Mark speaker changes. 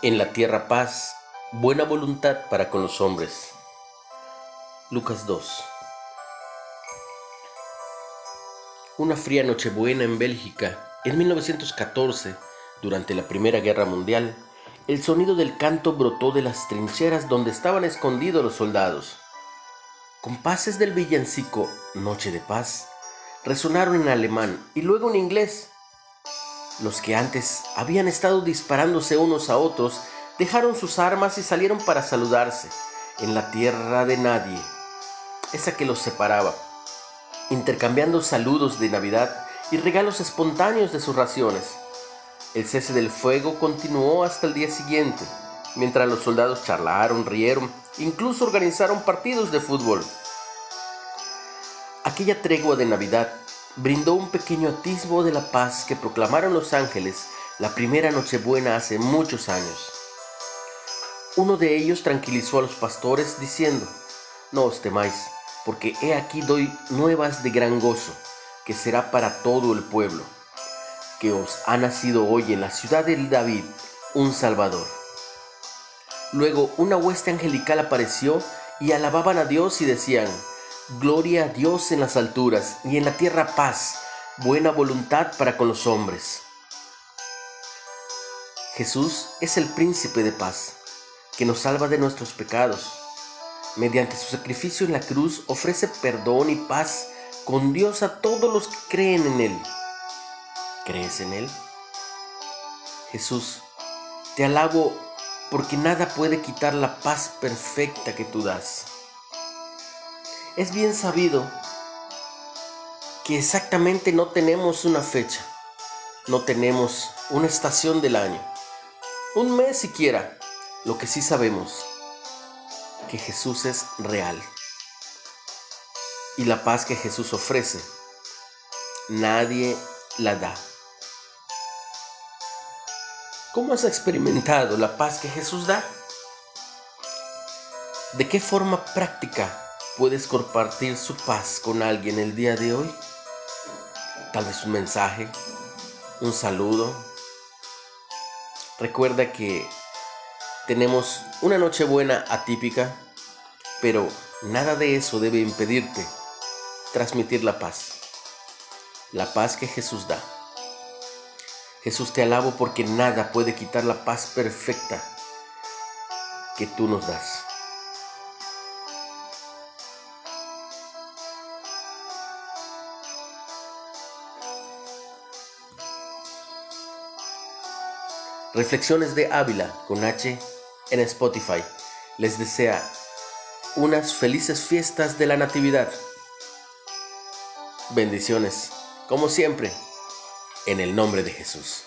Speaker 1: En la tierra paz, buena voluntad para con los hombres. Lucas 2. Una fría Nochebuena en Bélgica, en 1914, durante la Primera Guerra Mundial, el sonido del canto brotó de las trincheras donde estaban escondidos los soldados. Compases del villancico Noche de Paz resonaron en alemán y luego en inglés los que antes habían estado disparándose unos a otros dejaron sus armas y salieron para saludarse en la tierra de nadie, esa que los separaba, intercambiando saludos de Navidad y regalos espontáneos de sus raciones. El cese del fuego continuó hasta el día siguiente, mientras los soldados charlaron, rieron, incluso organizaron partidos de fútbol. Aquella tregua de Navidad brindó un pequeño atisbo de la paz que proclamaron los ángeles la primera Nochebuena hace muchos años. Uno de ellos tranquilizó a los pastores diciendo, No os temáis, porque he aquí doy nuevas de gran gozo, que será para todo el pueblo, que os ha nacido hoy en la ciudad de David un Salvador. Luego una hueste angelical apareció y alababan a Dios y decían, Gloria a Dios en las alturas y en la tierra paz, buena voluntad para con los hombres. Jesús es el príncipe de paz, que nos salva de nuestros pecados. Mediante su sacrificio en la cruz ofrece perdón y paz con Dios a todos los que creen en Él. ¿Crees en Él? Jesús, te alabo porque nada puede quitar la paz perfecta que tú das. Es bien sabido que exactamente no tenemos una fecha, no tenemos una estación del año, un mes siquiera. Lo que sí sabemos, que Jesús es real. Y la paz que Jesús ofrece, nadie la da. ¿Cómo has experimentado la paz que Jesús da? ¿De qué forma práctica puedes compartir su paz con alguien el día de hoy? Tal vez un mensaje, un saludo. Recuerda que tenemos una noche buena atípica, pero nada de eso debe impedirte transmitir la paz. La paz que Jesús da. Jesús te alabo porque nada puede quitar la paz perfecta que tú nos das. Reflexiones de Ávila con H en Spotify. Les desea unas felices fiestas de la Natividad. Bendiciones, como siempre, en el nombre de Jesús.